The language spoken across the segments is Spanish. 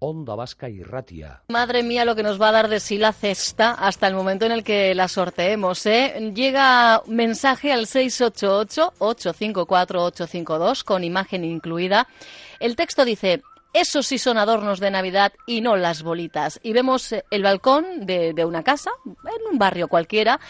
Onda Vasca y Ratia. Madre mía, lo que nos va a dar de sí la cesta hasta el momento en el que la sorteemos. ¿eh? Llega mensaje al 688-854-852 con imagen incluida. El texto dice, esos sí son adornos de Navidad y no las bolitas. Y vemos eh, el balcón de, una casa, en un barrio cualquiera,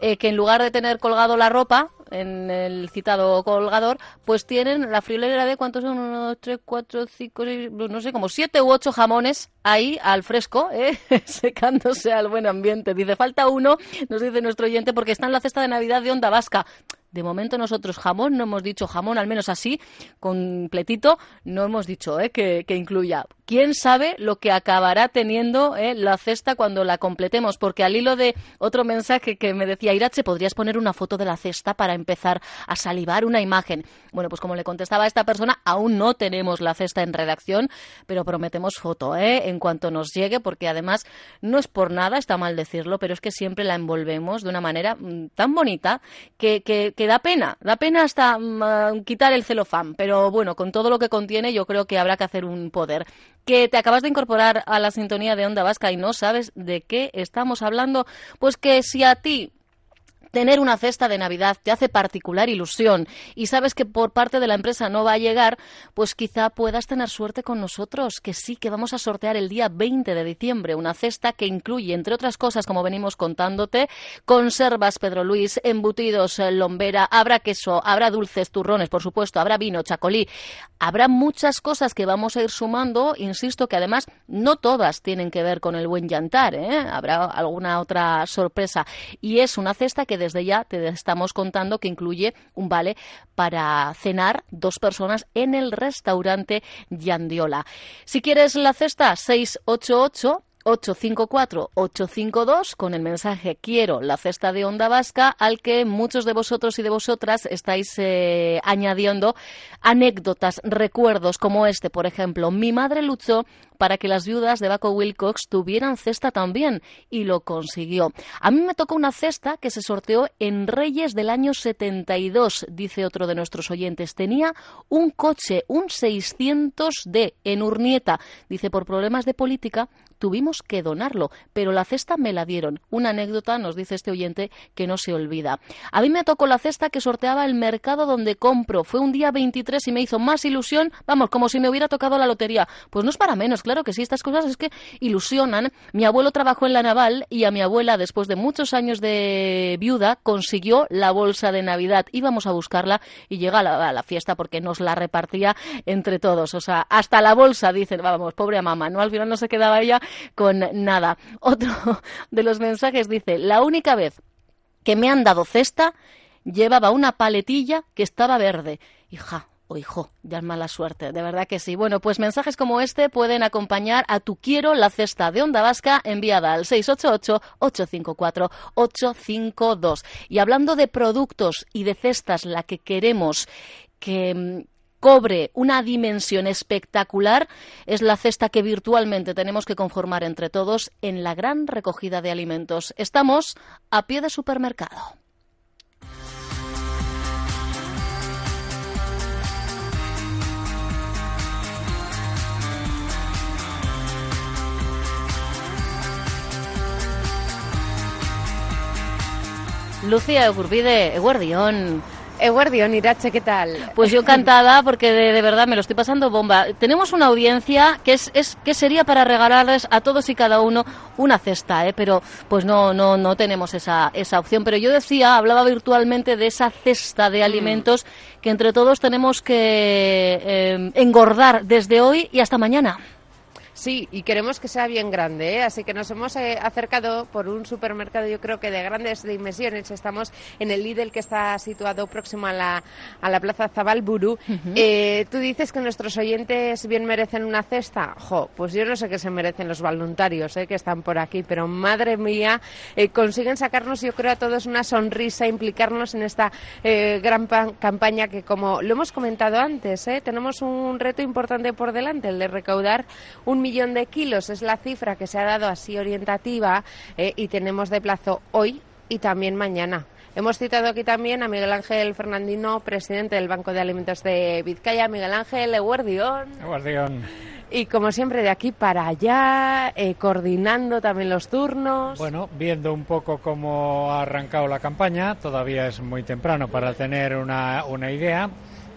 eh, que en lugar de tener colgado la ropa, en el citado colgador, pues tienen la friolera de cuántos son, uno, tres, cuatro, cinco, seis, no sé, como siete u ocho jamones ahí al fresco, ¿eh? secándose al buen ambiente. Dice, falta uno, nos dice nuestro oyente, porque está en la cesta de Navidad de Onda Vasca. De momento nosotros jamón, no hemos dicho jamón, al menos así, completito, no hemos dicho ¿eh? que, incluya. ¿Quién sabe lo que acabará teniendo ¿eh? la cesta cuando la completemos? Porque al hilo de otro mensaje que me decía Irache, ¿podrías poner una foto de la cesta para empezar a salivar una imagen? Bueno, pues como le contestaba a esta persona, aún no tenemos la cesta en redacción, pero prometemos foto ¿eh? en cuanto nos llegue, porque además no es por nada, está mal decirlo, pero es que siempre la envolvemos de una manera mm, tan bonita que que da pena, da pena hasta mm, quitar el celofán, pero bueno, con todo lo que contiene yo creo que habrá que hacer un poder. Que te acabas de incorporar a la sintonía de Onda Vasca y no sabes de qué estamos hablando, pues que si a ti tener una cesta de Navidad te hace particular ilusión y sabes que por parte de la empresa no va a llegar, pues quizá puedas tener suerte con nosotros, que sí que vamos a sortear el día 20 de diciembre una cesta que incluye, entre otras cosas, como venimos contándote, conservas Pedro Luis, embutidos eh, lombera, habrá queso, habrá dulces, turrones, por supuesto, habrá vino, chacolí, habrá muchas cosas que vamos a ir sumando, insisto que además no todas tienen que ver con el buen llantar, ¿eh? habrá alguna otra sorpresa y es una cesta que desde ya te estamos contando que incluye un vale para cenar dos personas en el restaurante Yandiola. Si quieres la cesta, 688 854-852 con el mensaje Quiero la cesta de Onda Vasca al que muchos de vosotros y de vosotras estáis eh, añadiendo anécdotas, recuerdos como este, por ejemplo. Mi madre luchó para que las viudas de Baco Wilcox tuvieran cesta también y lo consiguió. A mí me tocó una cesta que se sorteó en Reyes del año 72, dice otro de nuestros oyentes. Tenía un coche, un 600D en Urnieta. Dice, por problemas de política tuvimos que donarlo, pero la cesta me la dieron. Una anécdota, nos dice este oyente, que no se olvida. A mí me tocó la cesta que sorteaba el mercado donde compro. Fue un día 23 y me hizo más ilusión, vamos, como si me hubiera tocado la lotería. Pues no es para menos, claro que sí, estas cosas es que ilusionan. Mi abuelo trabajó en la naval y a mi abuela, después de muchos años de viuda, consiguió la bolsa de Navidad. Íbamos a buscarla y llega a la, a la fiesta porque nos la repartía entre todos. O sea, hasta la bolsa, dicen, vamos, pobre mamá, ¿no? Al final no se quedaba ella con nada. Otro de los mensajes dice, la única vez que me han dado cesta llevaba una paletilla que estaba verde. Hija, o hijo, ya es mala suerte, de verdad que sí. Bueno, pues mensajes como este pueden acompañar a tu quiero la cesta de Onda Vasca enviada al 688-854-852. Y hablando de productos y de cestas, la que queremos que mm, cobre una dimensión espectacular es la cesta que virtualmente tenemos que conformar entre todos en la gran recogida de alimentos. Estamos a pie de supermercado. Lucía Egurbide, Guardión. Eguardión, Irache, ¿qué tal? Pues yo encantada porque de, verdad me lo estoy pasando bomba. Tenemos una audiencia que es, es que sería para regalarles a todos y cada uno una cesta, ¿eh? pero pues no no no tenemos esa, esa opción. Pero yo decía, hablaba virtualmente de esa cesta de mm. alimentos que entre todos tenemos que eh, engordar desde hoy y hasta mañana. Sí, y queremos que sea bien grande, ¿eh? así que nos hemos eh, acercado por un supermercado, yo creo que de grandes dimensiones. Estamos en el Lidl que está situado próximo a la, a la Plaza Zabalburu. Eh, tú dices que nuestros oyentes bien merecen una cesta. Jo, pues yo no sé qué se merecen los voluntarios que están por aquí, pero madre mía, consiguen sacarnos, yo creo, a todos una sonrisa, implicarnos en esta gran campaña que, como lo hemos comentado antes, tenemos un reto importante por delante, el de recaudar un millón de kilos es la cifra que se ha dado así orientativa eh, y tenemos de plazo hoy y también mañana. Hemos citado aquí también a Miguel Ángel Fernandino, presidente del Banco de Alimentos de Vizcaya. Miguel Ángel, Eguardión. Eguardión. Y como siempre, de aquí para allá, eh, coordinando también los turnos. Bueno, viendo un poco cómo ha arrancado la campaña, todavía es muy temprano para tener una, una idea,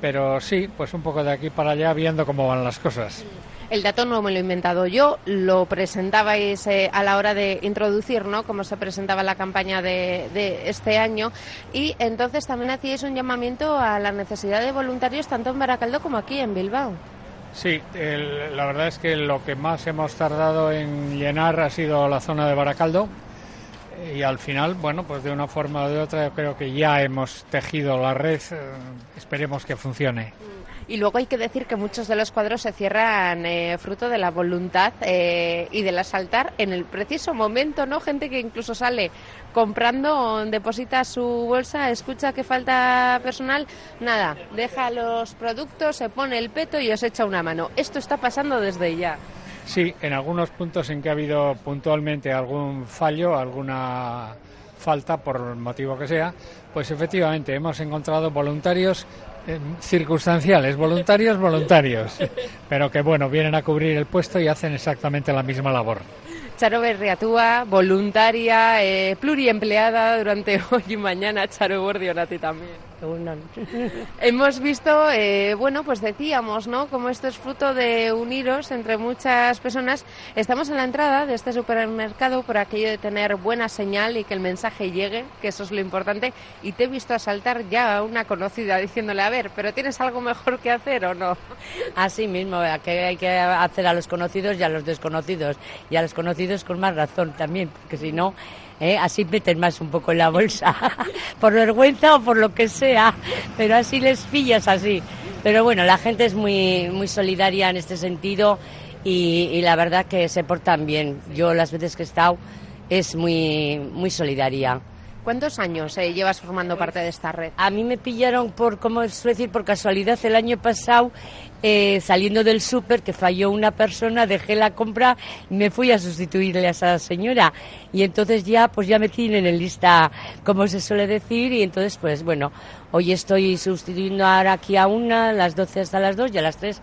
pero sí, pues un poco de aquí para allá, viendo cómo van las cosas. El dato no me lo he inventado yo, lo presentabais eh, a la hora de introducir, ¿no? Cómo se presentaba la campaña de, este año. Y entonces también hacíais un llamamiento a la necesidad de voluntarios tanto en Baracaldo como aquí en Bilbao. Sí, la verdad es que lo que más hemos tardado en llenar ha sido la zona de Baracaldo y al final, bueno, pues de una forma o de otra yo creo que ya hemos tejido la red, eh, esperemos que funcione. Y luego hay que decir que muchos de los cuadros se cierran eh, fruto de la voluntad eh, y del asaltar en el preciso momento, ¿no? Gente que incluso sale comprando, deposita su bolsa, escucha que falta personal, nada, deja los productos, se pone el peto y os echa una mano. Esto está pasando desde ya. Sí, en algunos puntos en que ha habido puntualmente algún fallo, alguna falta, por motivo que sea, pues efectivamente hemos encontrado voluntarios eh, circunstanciales, voluntarios, voluntarios, pero que bueno, vienen a cubrir el puesto y hacen exactamente la misma labor. Charo Berriatúa, voluntaria, eh, pluriempleada durante hoy y mañana. Charo Bordion, también. Hemos visto, eh, bueno, pues decíamos, ¿no? Como esto es fruto de uniros entre muchas personas. Estamos en la entrada de este supermercado por aquello de tener buena señal y que el mensaje llegue, que eso es lo importante. Y te he visto asaltar ya a una conocida diciéndole, a ver, ¿pero tienes algo mejor que hacer o no? Así mismo, que hay que hacer a los conocidos y a los desconocidos. Y a los conocidos con más razón también, porque si no ¿eh? así meten más un poco en la bolsa, por vergüenza o por lo que sea, pero así les pillas así. Pero bueno, la gente es muy, muy solidaria en este sentido y, la verdad que se portan bien. Yo las veces que he estado es muy, muy solidaria. ¿Cuántos años eh, llevas formando parte de esta red? A mí me pillaron por, como suele decir, por casualidad el año pasado, eh, saliendo del súper, que falló una persona, dejé la compra y me fui a sustituirle a esa señora. Y entonces ya, pues ya me tienen en lista, como se suele decir, y entonces, pues bueno, hoy estoy sustituyendo ahora aquí a una, a las 12 hasta las 2 y a las 3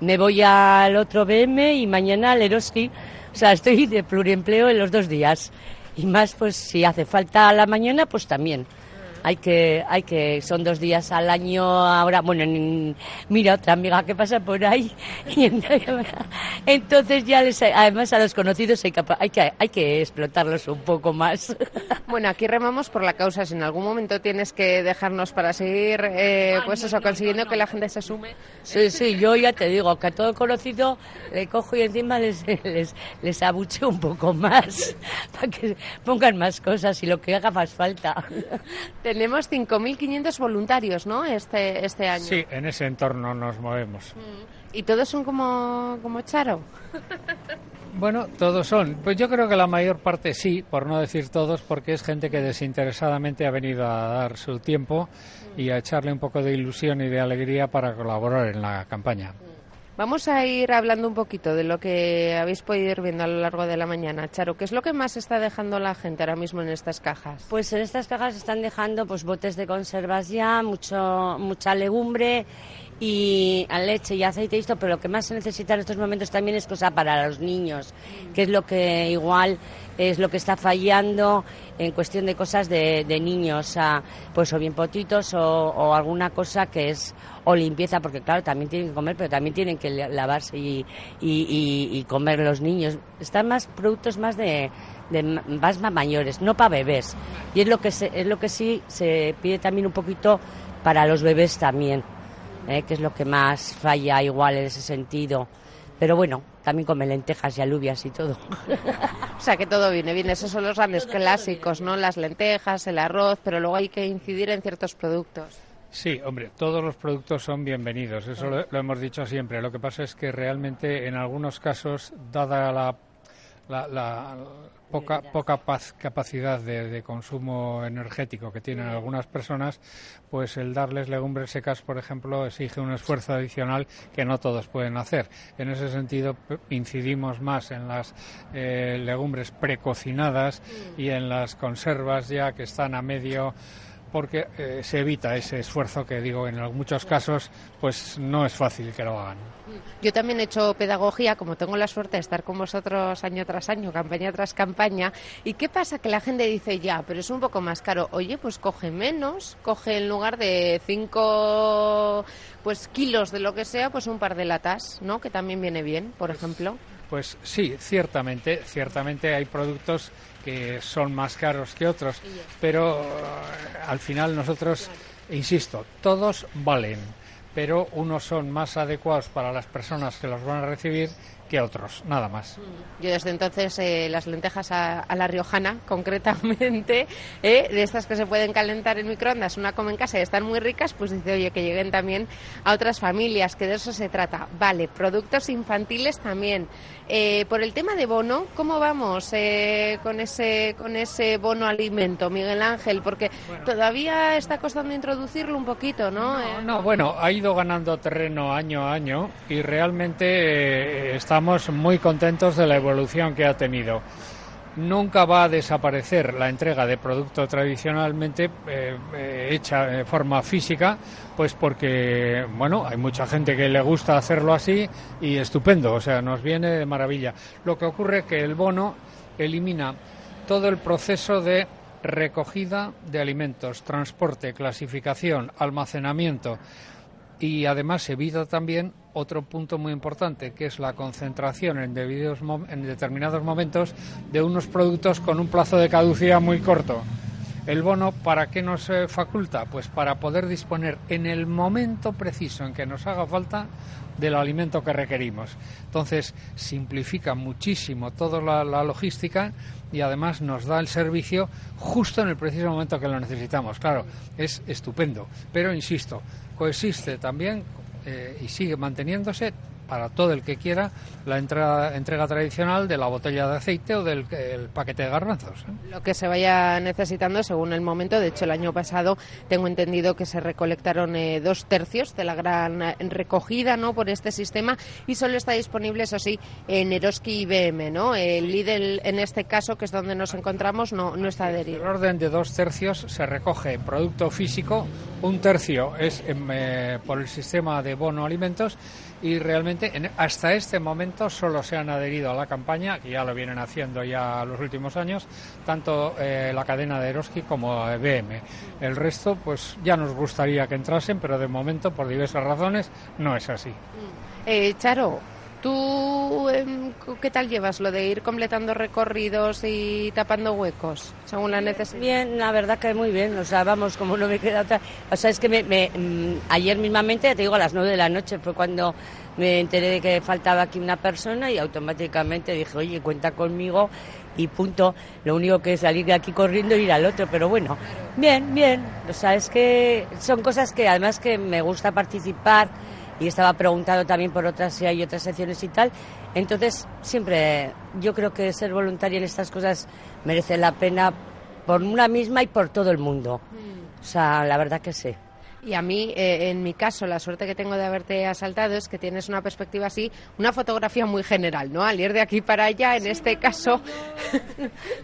me voy al otro BM y mañana al Eroski. O sea, estoy de pluriempleo en los dos días y más pues si hace falta a la mañana pues también hay que, hay que, son dos días al año ahora, bueno, mira otra amiga que pasa por ahí, y entonces ya les, además a los conocidos hay que, hay que, hay que explotarlos un poco más. Bueno, aquí remamos por la causa, si en algún momento tienes que dejarnos para seguir, eh, pues eso, consiguiendo que la gente se sume. Sí, sí, yo ya te digo que a todo conocido le cojo y encima les, les, les abucheo un poco más, para que pongan más cosas y lo que haga más falta. Tenemos 5.500 voluntarios, ¿no? Este, este año. Sí, en ese entorno nos movemos. Mm. ¿Y todos son como, como Charo? Bueno, todos son. Pues yo creo que la mayor parte sí, por no decir todos, porque es gente que desinteresadamente ha venido a dar su tiempo y a echarle un poco de ilusión y de alegría para colaborar en la campaña. Vamos a ir hablando un poquito de lo que habéis podido ir viendo a lo largo de la mañana. Charo, ¿qué es lo que más está dejando la gente ahora mismo en estas cajas? Pues en estas cajas están dejando pues botes de conservas ya, mucho, mucha legumbre y leche y aceite y esto, pero lo que más se necesita en estos momentos también es cosa para los niños, que es lo que igual es lo que está fallando en cuestión de cosas de, niños, pues o bien potitos o, alguna cosa que es o limpieza, porque claro, también tienen que comer, pero también tienen que lavarse y, y, comer los niños. Están más productos más de, de más mayores, no para bebés. Y es lo que es lo que sí se pide también un poquito para los bebés también. ¿Eh? que es lo que más falla igual en ese sentido. Pero bueno, también come lentejas y alubias y todo. O sea que todo viene bien, esos son los grandes clásicos, ¿no? Las lentejas, el arroz, pero luego hay que incidir en ciertos productos. Sí, hombre, todos los productos son bienvenidos, eso lo, lo hemos dicho siempre. Lo que pasa es que realmente en algunos casos, dada la, la, la poca, poca paz- capacidad de, de consumo energético que tienen algunas personas, pues el darles legumbres secas, por ejemplo, exige un esfuerzo adicional que no todos pueden hacer. En ese sentido, incidimos más en las eh, legumbres precocinadas y en las conservas ya que están a medio porque eh, se evita ese esfuerzo que digo en muchos casos pues no es fácil que lo hagan. Yo también he hecho pedagogía, como tengo la suerte de estar con vosotros año tras año, campaña tras campaña. ¿Y qué pasa? Que la gente dice, ya, pero es un poco más caro. Oye, pues coge menos, coge en lugar de cinco pues, kilos de lo que sea, pues un par de latas, ¿no? Que también viene bien, por ejemplo. Pues sí, ciertamente, ciertamente hay productos que son más caros que otros, pero eh, al final nosotros, insisto, todos valen, pero unos son más adecuados para las personas que los van a recibir que otros, nada más. Yo desde entonces eh, las lentejas a, a la riojana, concretamente, eh, de estas que se pueden calentar en microondas, una come en casa y están muy ricas, pues dice, oye, que lleguen también a otras familias, que de eso se trata. Vale, productos infantiles también. Eh, por el tema de bono, ¿cómo vamos eh, con ese con ese bono alimento, Miguel Ángel? Porque todavía está costando introducirlo un poquito, ¿no? Eh, No, bueno, ha ido ganando terreno año a año y realmente eh, estamos muy contentos de la evolución que ha tenido. Nunca va a desaparecer la entrega de producto tradicionalmente eh, eh, hecha de forma física, pues porque, bueno, hay mucha gente que le gusta hacerlo así y estupendo, o sea, nos viene de maravilla. Lo que ocurre es que el bono elimina todo el proceso de recogida de alimentos, transporte, clasificación, almacenamiento y además evita también otro punto muy importante que es la concentración en, determinados momentos de unos productos con un plazo de caducidad muy corto. El bono, ¿para qué nos eh, faculta? Pues para poder disponer en el momento preciso en que nos haga falta del alimento que requerimos. Entonces, simplifica muchísimo toda la, la logística y además nos da el servicio justo en el preciso momento que lo necesitamos. Claro, es estupendo. Pero, insisto, coexiste también eh, y sigue manteniéndose para todo el que quiera la entrada- entrega tradicional de la botella de aceite o del el paquete de garbanzos. ¿eh? Lo que se vaya necesitando según el momento. De hecho, el año pasado tengo entendido que se recolectaron eh, dos tercios de la gran recogida ¿no? por este sistema y solo está disponible, eso sí, en Eroski y BM. ¿no? El Lidl, en este caso, que es donde nos encontramos, no, no está El adherido. orden de dos tercios se recoge producto físico, un tercio es em, eh, por el sistema de bono alimentos y realmente en- hasta este momento solo se han adherido a la campaña, que ya lo vienen haciendo ya los últimos años, tanto eh, la cadena de Eroski como BM. El resto, pues ya nos gustaría que entrasen, pero de momento, por diversas razones, no es así. Eh, Charo, ¿tú em, qué tal llevas lo de ir completando recorridos y tapando huecos según la necesidad? Bien, la verdad que muy bien, o sea, vamos, como no me queda otra. O sea, es que me, me, mm, ayer mismamente, ya te digo, a las nueve de la noche fue cuando me enteré de que faltaba aquí una persona y automáticamente dije, oye, cuenta conmigo y punto. Lo único que es salir de aquí corriendo e ir al otro, pero bueno, bien, bien. O sea, es que son cosas que además que me gusta participar y estaba preguntado también por otras si hay otras secciones y tal. Entonces, siempre yo creo que ser voluntaria en estas cosas merece la pena por una misma y por todo el mundo. O sea, la verdad que sí. Y a mí, eh, en mi caso, la suerte que tengo de haberte asaltado es que tienes una perspectiva así, una fotografía muy general, ¿no? Al ir de aquí para allá, en este caso,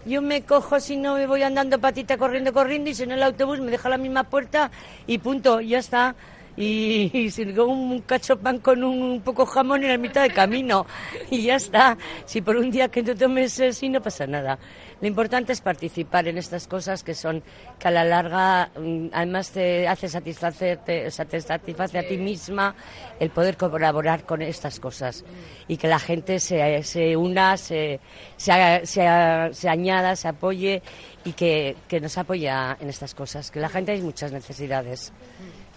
Yo me cojo si no me voy andando patita corriendo, corriendo y si no el autobús me deja la misma puerta y punto, ya está. Y, y si con un cacho pan con un, poco jamón en la mitad de camino y ya está. Si por un día que tú tomes así no pasa nada. Lo importante es participar en estas cosas que son que a la larga mm, además te hace satisfacerte, o sea, te satisface a ti misma el poder colaborar con estas cosas y que la gente se, se una, se, se, se, añada, se apoye y que, que nos apoya en estas cosas, que la gente hay muchas necesidades.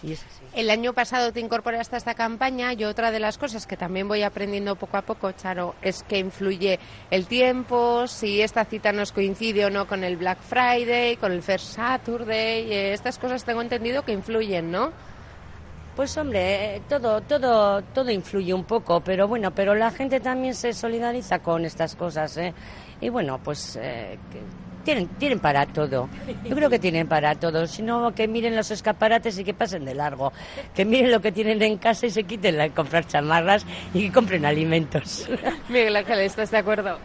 Y es así. El año pasado te incorporaste a esta campaña y otra de las cosas que también voy aprendiendo poco a poco, Charo, es que influye el tiempo, si esta cita nos coincide o no con el Black Friday, con el First Saturday, eh, estas cosas tengo entendido que influyen, ¿no? Pues hombre, todo, todo, todo influye un poco, pero bueno, pero la gente también se solidariza con estas cosas, ¿eh? Y bueno, pues eh, tienen, tienen para todo. Yo creo que tienen para todo. Si no, que miren los escaparates y que pasen de largo. Que miren lo que tienen en casa y se quiten la comprar chamarras y que compren alimentos. Miguel Ángel, ¿estás de acuerdo?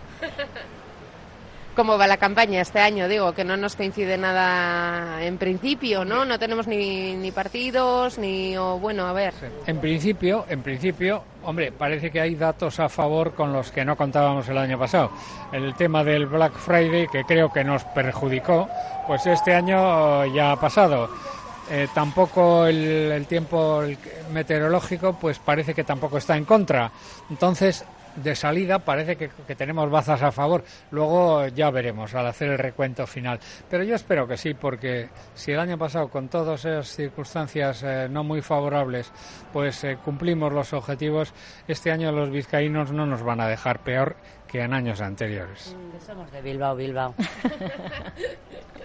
¿Cómo va la campaña este año? Digo, que no nos coincide nada en principio, ¿no? No tenemos ni, ni partidos, ni... O, bueno, a ver. En principio, en principio, hombre, parece que hay datos a favor con los que no contábamos el año pasado. El tema del Black Friday, que creo que nos perjudicó, pues este año ya ha pasado. Eh, tampoco el, el tiempo el meteorológico, pues parece que tampoco está en contra. Entonces, de salida parece que, que, tenemos bazas a favor. Luego ya veremos al hacer el recuento final. Pero yo espero que sí, porque si el año pasado con todas esas circunstancias eh, no muy favorables, pues eh, cumplimos los objetivos, este año los vizcaínos no nos van a dejar peor que en años anteriores. Somos de Bilbao, Bilbao.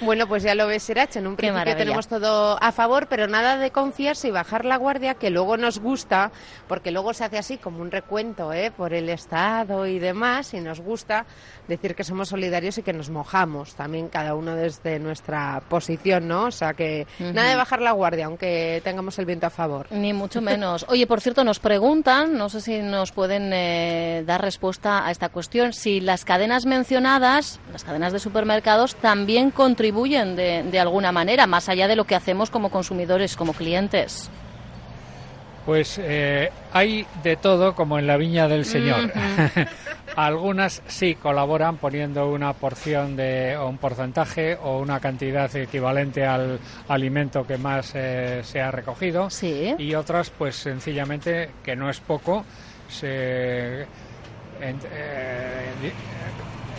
Bueno, pues ya lo ves, Serache. En un principio tenemos todo a favor, pero nada de confiarse y bajar la guardia, que luego nos gusta, porque luego se hace así como un recuento ¿eh? por el Estado y demás, y nos gusta decir que somos solidarios y que nos mojamos también cada uno desde nuestra posición, ¿no? O sea que nada de bajar la guardia, aunque tengamos el viento a favor. Ni mucho menos. Oye, por cierto, nos preguntan, no sé si nos pueden eh, dar respuesta a esta cuestión, si las cadenas mencionadas, las cadenas de supermercados, también contribuyen de, de alguna manera, más allá de lo que hacemos como consumidores, como clientes. Pues eh, hay de todo como en la viña del Señor. Algunas sí colaboran poniendo una porción de o un porcentaje o una cantidad equivalente al alimento que más eh, se ha recogido. Sí. Y otras, pues sencillamente, que no es poco, se en- eh,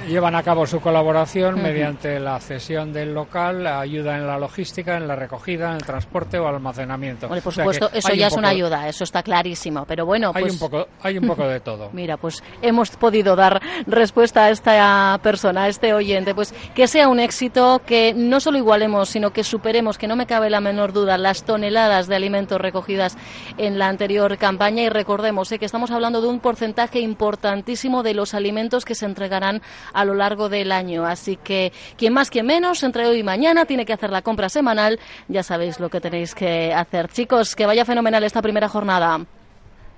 llevan a cabo su colaboración mediante la cesión del local, ayuda en la logística, en la recogida, en el transporte o almacenamiento. Bueno, por O sea supuesto, eso ya es una ayuda, eso está clarísimo. Pero bueno, Hay pues un poco, hay un poco de todo. Mira, pues hemos podido dar respuesta a esta persona, a este oyente. Pues que sea un éxito, que no solo igualemos, sino que superemos, que no me cabe la menor duda, las toneladas de alimentos recogidas en la anterior campaña. Y recordemos eh, que estamos hablando de un porcentaje importantísimo de los alimentos que se entregarán a lo largo del año. Así que quien más, quien menos, entre hoy y mañana tiene que hacer la compra semanal. Ya sabéis lo que tenéis que hacer. Chicos, que vaya fenomenal esta primera jornada.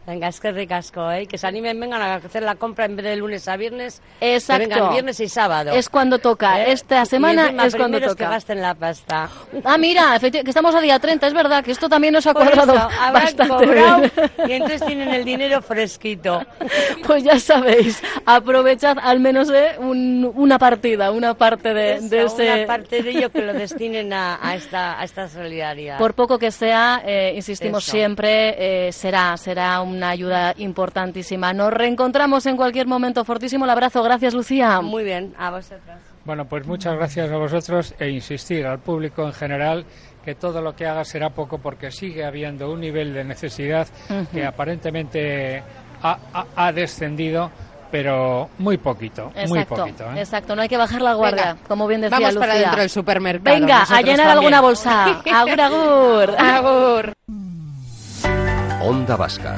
Venga, es que ricasco, ¿eh? Que se animen, vengan a hacer la compra en vez de lunes a viernes. Exacto. Que vengan viernes y sábado. Es cuando toca. ¿Eh? Esta Y semana encima es cuando toca. que gasten la pasta. Ah, mira, que estamos a día 30, es verdad que esto también nos ha cuadrado eso, bastante cobrado bien. y entonces tienen el dinero fresquito. Pues ya sabéis, aprovechad al menos eh, un- una partida, una parte de, de Eso, ese... Una parte de ello que lo destinen a, a esta, a esta solidaridad. Por poco que sea, eh, insistimos Eso. siempre, eh, será, será una ayuda importantísima. Nos reencontramos en cualquier momento. Fortísimo el abrazo. Gracias, Lucía. Muy bien, a vosotras. Bueno, pues muchas gracias a vosotros e insistir al público en general que todo lo que haga será poco porque sigue habiendo un nivel de necesidad que aparentemente ha, ha- ha descendido, pero muy poquito, muy Exacto, poquito. ¿eh? exacto. No hay que bajar la guardia, Venga, como bien decía Vamos Lucía. para dentro del supermercado. Venga, a llenar también. alguna bolsa. Agur, agur. Agur. Onda Vasca,